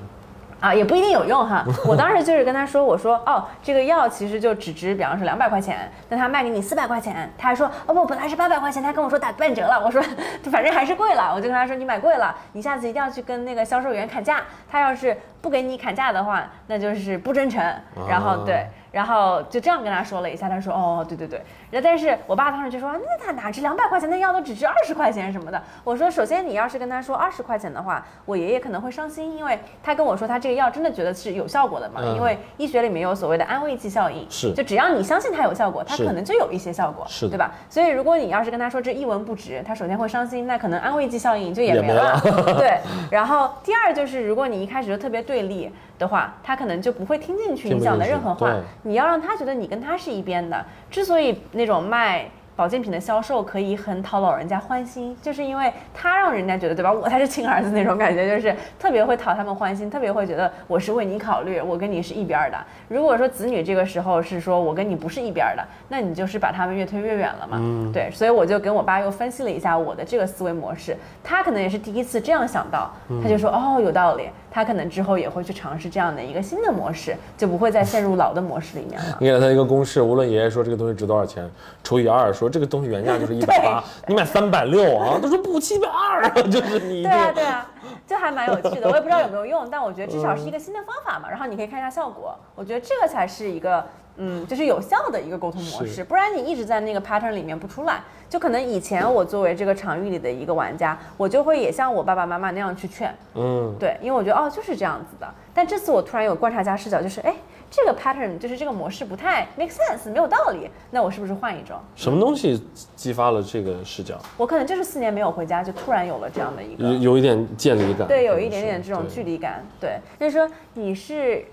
啊，也不一定有用哈。我当时就是跟他说，我说哦，这个药其实就只值，比方说两百块钱，但他卖给你四百块钱，他还说哦不，本来是八百块钱，他跟我说打半折了。我说反正还是贵了，我就跟他说你买贵了，你下次一定要去跟那个销售员砍价，他要是不给你砍价的话，那就是不真诚。然后对。然后就这样跟他说了一下，他说哦，对对对。然后但是我爸当时就说，那他哪值两百块钱那药都只值二十块钱什么的。我说，首先你要是跟他说二十块钱的话，我爷爷可能会伤心，因为他跟我说他这个药真的觉得是有效果的嘛，嗯因为医学里面有所谓的安慰剂效应，是就只要你相信它有效果，它可能就有一些效果，是对吧？所以如果你要是跟他说这一文不值，他首先会伤心，那可能安慰剂效应就也也没没了。对，然后第二就是如果你一开始就特别对立的话，他可能就不会听进去你讲的任何话对。你要让他觉得你跟他是一边的。之所以那种卖保健品的销售可以很讨老人家欢心，就是因为他让人家觉得，对吧？我才是亲儿子那种感觉，就是特别会讨他们欢心，特别会觉得我是为你考虑，我跟你是一边儿的。如果说子女这个时候是说我跟你不是一边儿的，那你就是把他们越推越远了嘛。嗯对，所以我就跟我爸又分析了一下我的这个思维模式，他可能也是第一次这样想到，他就说哦有道理，他可能之后也会去尝试这样的一个新的模式，就不会再陷入老的模式里面了。你给了他一个公式，无论爷爷说这个东西值多少钱，除以二，说这个东西原价就是 一百八，你买三百六啊，他说不七百二，就是你对啊，对啊，就还蛮有趣的。我也不知道有没有用，但我觉得至少是一个新的方法嘛。然后你可以看一下效果，我觉得这个才是一个。嗯，就是有效的一个沟通模式，不然你一直在那个 pattern 里面不出来，就可能以前我作为这个场域里的一个玩家，我就会也像我爸爸妈妈那样去劝，嗯，对，因为我觉得哦就是这样子的。但这次我突然有观察家视角，就是哎，这个 pattern 就是这个模式不太 make sense，没有道理，那我是不是换一种？什么东西激发了这个视角？我可能就是四年没有回家，就突然有了这样的一个有有一点见离感，对，有一点点这种距离感。对，就是说你是，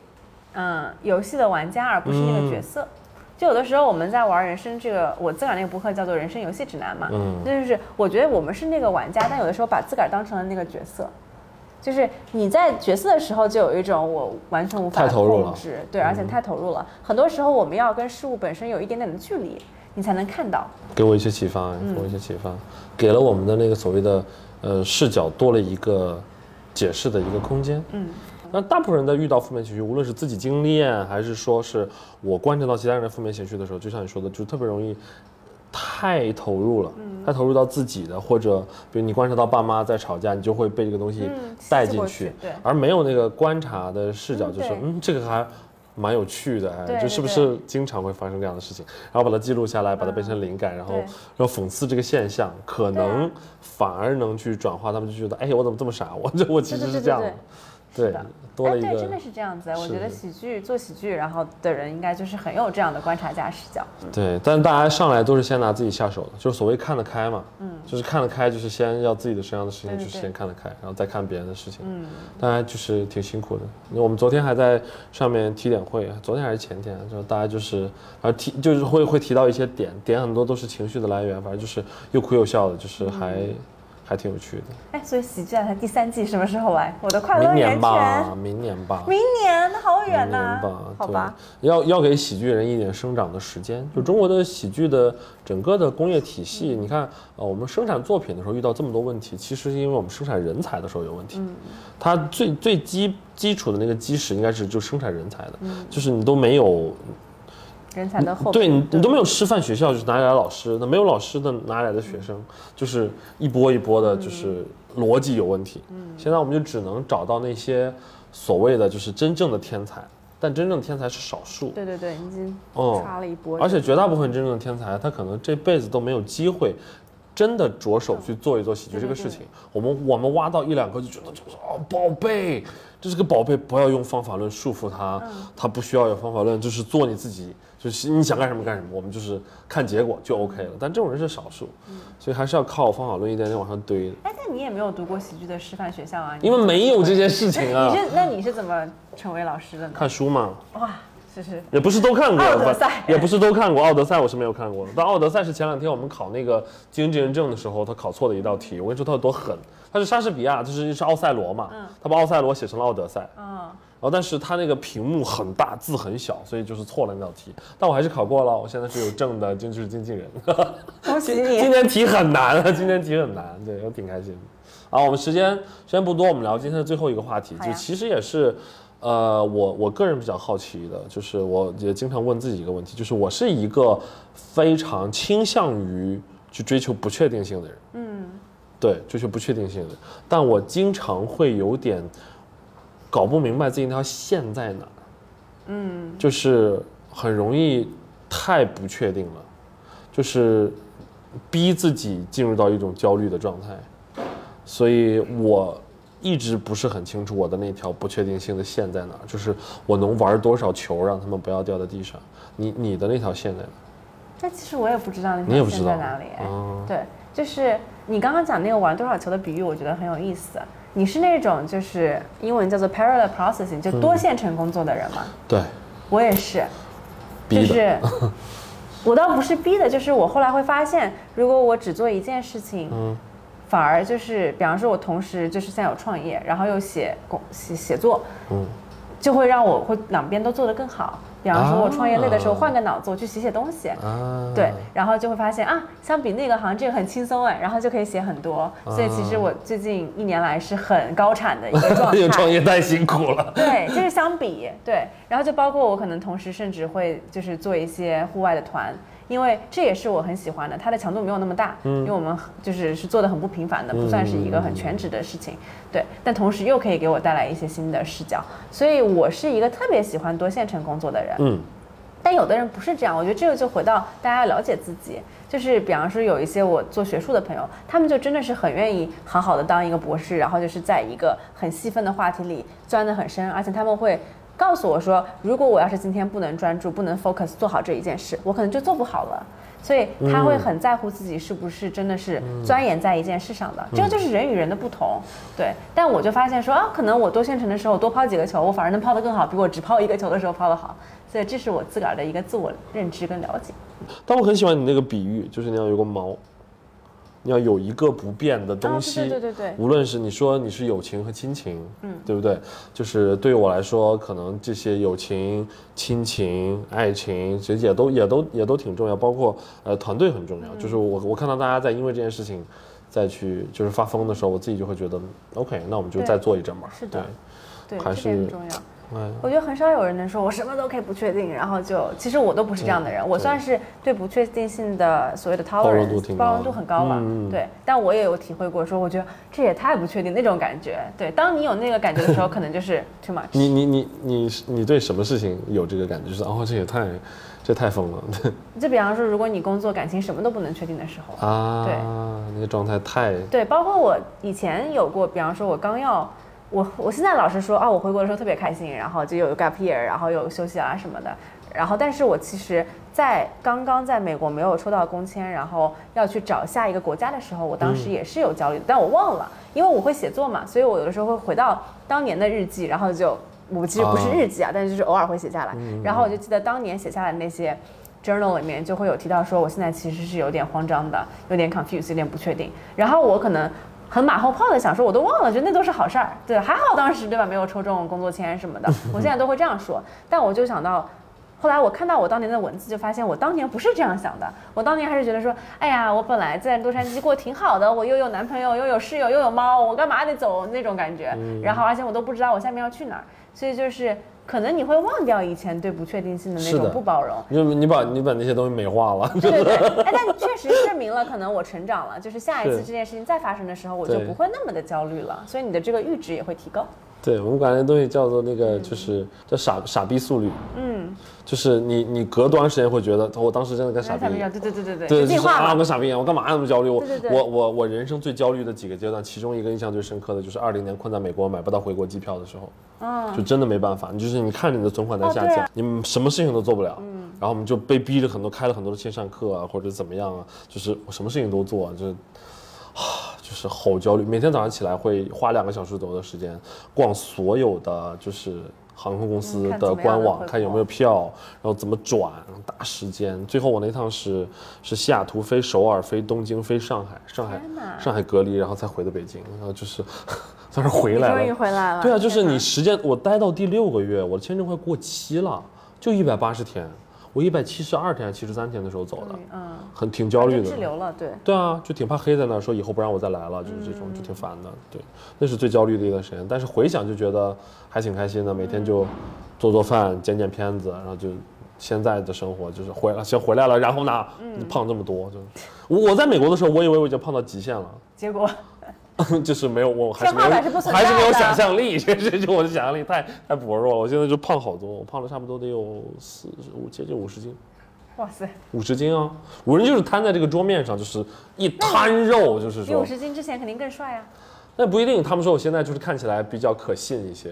嗯，游戏的玩家，而不是那个角色。就有的时候我们在玩人生这个，我自个儿那个博客叫做《人生游戏指南》嘛，嗯那就是我觉得我们是那个玩家，但有的时候把自个儿当成了那个角色。就是你在角色的时候，就有一种我完全无法太投入了嗯控制，对，而且太投入了。很多时候我们要跟事物本身有一点点的距离，你才能看到。给我一些启发，嗯给我一些启发，给了我们的那个所谓的呃视角多了一个解释的一个空间。嗯，那大部分人在遇到负面情绪，无论是自己经历，还是说是我观察到其他人的负面情绪的时候，就像你说的，就特别容易太投入了，嗯。太投入到自己的，或者比如你观察到爸妈在吵架，你就会被这个东西带进去对。而没有那个观察的视角，嗯就是对嗯这个还。蛮有趣的，哎，对对这是不是经常会发生这样的事情？然后把它记录下来，把它变成灵感，然后对。然后讽刺这个现象，可能反而能去转化，他们就觉得，哎，我怎么这么傻？我这我其实是这样的，对多了一个真的是这样子。我觉得喜剧做喜剧，然后的人应该就是很有这样的观察家视角。嗯对，但大家上来都是先拿自己下手的，就是所谓看得开嘛，嗯，就是看得开，就是先要自己的身上的事情，就是对对对先看得开，然后再看别人的事情，嗯，大家就是挺辛苦的。我们昨天还在上面提点会，昨天还是前天，就大家就是，而提就是会会提到一些点，点很多都是情绪的来源，反正就是又哭又笑的，就是还、还还挺有趣的。哎，所以喜剧啊，它第三季什么时候来？我的快乐明年吧，明年吧，明年那好远呐、年吧，对好吧，，要要给喜剧人一点生长的时间。就中国的喜剧的整个的工业体系，你看，呃，我们生产作品的时候遇到这么多问题，其实是因为我们生产人才的时候有问题。它最最基基础的那个基石应该是就生产人才的，就是你都没有人才的后对你，你都没有有师范学校，就是哪里来的老师？那没有老师的哪里来的学生？就是一波一波的，就是逻辑有问题。现在我们就只能找到那些所谓的就是真正的天才，但真正的天才是少数。对对对，已经哦刷了一波，而且绝大部分真正的天才，他可能这辈子都没有机会。真的着手去做一做喜剧这个事情，我们我们挖到一两个就觉得就是哦宝贝，这是个宝贝，不要用方法论束缚他，他不需要有方法论，就是做你自己，就是你想干什么干什么，我们就是看结果就 OK 了。但这种人是少数，所以还是要靠方法论一点点往上堆的，哎，但你也没有读过喜剧的师范学校啊？因为没有这件事情啊 你。是那你是怎么成为老师的呢？看书嘛，哇，是是，也不是都看过，奥德赛也不是都看过。奥德赛我是没有看过的，但奥德赛是前两天我们考那个经纪人证的时候，他考错的一道题。我跟你说他有多狠，他是莎士比亚，就是是奥赛罗嘛，他把奥赛罗写成了奥德赛，嗯，然后但是他那个屏幕很大，字很小，所以就是错了那道题。但我还是考过了，我现在是有证的，就是经纪人。恭喜你今。天题很难，啊今天题很难，对我挺开心的。啊，我们时间时间不多，我们聊今天的最后一个话题，就其实也是，呃，我我个人比较好奇的，就是我也经常问自己一个问题，就是我是一个非常倾向于去追求不确定性的人，嗯，对，就是不确定性的，但我经常会有点搞不明白自己那条线在哪儿，嗯，就是很容易太不确定了，就是逼自己进入到一种焦虑的状态，所以我一直不是很清楚我的那条不确定性的线在哪儿，就是我能玩多少球让他们不要掉在地上。你你的那条线在哪儿？但其实我也不知道那条线在哪里。对，就是你刚刚讲那个玩多少球的比喻，我觉得很有意思。你是那种就是英文叫做 parallel processing，就多线程工作的人吗？对，我也是，就。是 我倒不是逼的，就是我后来会发现，如果我只做一件事情，嗯反而就是，比方说我同时就是现在有创业，然后又写工写写作，嗯，就会让我会两边都做得更好。比方说我创业累的时候啊换个脑子，我去写写东西，啊，对，然后就会发现啊，相比那个好像这个很轻松哎，然后就可以写很多。所以其实我最近一年来是很高产的一个创态。业太辛苦了。对，就是相比对，然后就包括我可能同时甚至会就是做一些户外的团，因为这也是我很喜欢的，它的强度没有那么大，嗯。因为我们就是是做的很不频繁的，不算是一个很全职的事情，对，但同时又可以给我带来一些新的视角，所以我是一个特别喜欢多线程工作的人，嗯，但有的人不是这样，我觉得这个就回到大家了解自己，就是比方说有一些我做学术的朋友，他们就真的是很愿意好好的当一个博士，然后就是在一个很细分的话题里钻得很深，而且他们会告诉我说，如果我要是今天不能专注、不能 focus 做好这一件事，我可能就做不好了。所以他会很在乎自己是不是真的是钻研在一件事上的，这个就是人与人的不同，对。但我就发现说啊，可能我多线程的时候多抛几个球，我反而能抛得更好，比我只抛一个球的时候抛得好。所以这是我自个儿的一个自我认知跟了解。但我很喜欢你那个比喻，就是那样有个锚，你要有一个不变的东西。啊对对对对对无论是你说你是友情和亲情，嗯，对不对？就是对于我来说，可能这些友情、亲情、爱情，其实也都也都也都挺重要，包括呃团队很重嗯要。就是我我看到大家在因为这件事情再去就是发疯的时候，我自己就会觉得 OK，那我们就再做一阵吧。是的对，还是重要。哎，我觉得很少有人能说我什么都可以不确定，然后就其实我都不是这样的人，我算是对不确定性的所谓的 tolerance 包容度挺高包容度很高吧，对。但我也有体会过，说我觉得这也太不确定那种感觉。对，当你有那个感觉的时候，可能就是 too much。你你你你你对什么事情有这个感觉？就是哦，这也太这太疯了 就比方说，如果你工作、感情什么都不能确定的时候，啊！对那个状态太对，包括我以前有过，比方说我刚要，我我现在老是说啊，我回国的时候特别开心，然后就有 gap year，然后有休息啊什么的，然后但是我其实，在刚刚在美国没有抽到工签，然后要去找下一个国家的时候，我当时也是有焦虑的，但我忘了，因为我会写作嘛，所以我有的时候会回到当年的日记，然后就我其实不是日记啊，但是就是偶尔会写下来，然后我就记得当年写下来的那些。journal 里面就会有提到说，我现在其实是有点慌张的，有点 confused，有点不确定。然后我可能很马后炮的想说，我都忘了，就那都是好事儿。对，还好当时对吧，没有抽中工作签什么的，我现在都会这样说。但我就想到。后来我看到我当年的文字，就发现我当年不是这样想的。我当年还是觉得说，哎呀，我本来在洛杉矶过挺好的，我又有男朋友，又有室友，又有猫，我干嘛得走那种感觉。然后而且我都不知道我下面要去哪儿，所以就是可能你会忘掉以前对不确定性的那种不包容。你你把你把那些东西美化了，对对对，哎，但你确实证明了，可能我成长了，就是下一次这件事情再发生的时候，我就不会那么的焦虑了，所以你的这个阈值也会提高。对我们管那东西叫做那个，就是叫傻傻逼速率，嗯，就是你你隔多长时间会觉得，我当时真的跟傻逼一样。对对对对对，对，就就是啊，我。傻逼一样，我干嘛那么焦虑？我对对对我我我人生最焦虑的几个阶段，其中一个印象最深刻的就是二零年困在美国买不到回国机票的时候，嗯，就真的没办法，你就是你看着你的存款在下降，你们什么事情都做不了，嗯，然后我们就被逼着很多开了很多的线上课啊，或者怎么样啊，就是我什么事情都做，就是。啊，就是好焦虑，每天早上起来会花两个小时左右的时间逛所有的就是航空公司的官网，看有没有票，然后怎么转，打时间。最后我那趟是是西雅图飞首尔，飞东京，飞上海，上海上海隔离，然后再回的北京，然后就是 算是回来了。终于回来了。对啊，就是你时间，我待到第六个月，我的签证快过期了，就一百八十天，我一百七十二天、七十三天的时候走的，嗯，很挺焦虑的。滞留了，对。对啊，就挺怕黑在那儿说以后不让我再来了，就是这种，就挺烦的。对，那是最焦虑的一段时间。但是回想就觉得还挺开心的，每天就做做饭、剪剪片子，然后就现在的生活就是回来，先回来了，然后呢，你胖这么多，就我我在美国的时候，我以为我已经胖到极限了。结果 就是没有，我还是没有，还是没有想象力，这这就我的想象力太太薄弱了。我现在就胖好多，我胖了差不多得有四十五，接近五十斤，哇塞，五十斤啊！五十斤就是摊在这个桌面上，就是一摊肉，就是说你五，十斤之前肯定更帅啊！那不一定。他们说我现在就是看起来比较可信一些，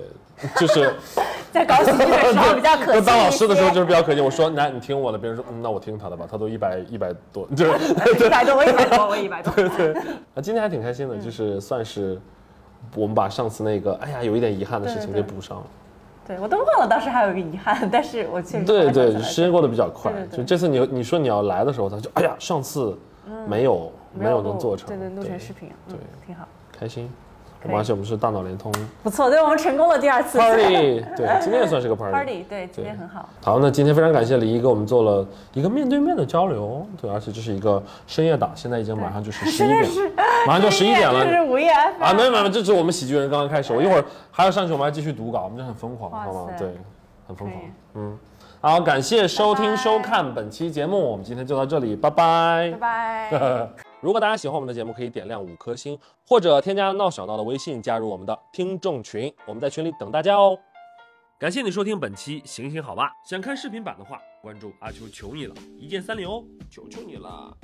就是 在搞喜剧的时候 比较可我信当老师的时候就是比较可信。我说，那你听我的，别人说，嗯，那我听他的吧，他都一百一百多，就是 一百多，我一百多，我一百多。啊，今天还挺开心的，就是算是我们把上次那个哎呀有一点遗憾的事情给对对补上了。对我都忘了当时还有一个遗憾，但是我确实对对，时间过得比较快。对对对就这次你你说你要来的时候，他就哎呀，上次没有、没有能做成，对对，录成视频，嗯对，挺好，开心。我们而且我们是大脑联通不错，对我们成功了第二次 party，对，今天也算是个 party。party，对，今天很好，好，那今天非常感谢李毅给我们做了一个面对面的交流，对，而且这是一个深夜档，现在已经马上就是十一点，马上就十一点了这是午夜啊！没有没有，这是我们喜剧人刚刚开始，我一会儿还要上去，我们还继续读稿，我们就很疯狂，好吗？塞对，很疯狂，嗯。好，感谢收听收看本期节目，我们今天就到这里，拜拜拜拜。如果大家喜欢我们的节目，可以点亮五颗星，或者添加闹小闹的微信，加入我们的听众群，我们在群里等大家哦。感谢你收听本期《行行好吧》，想看视频版的话，关注阿秋求你了，一键三连哦，求求你了。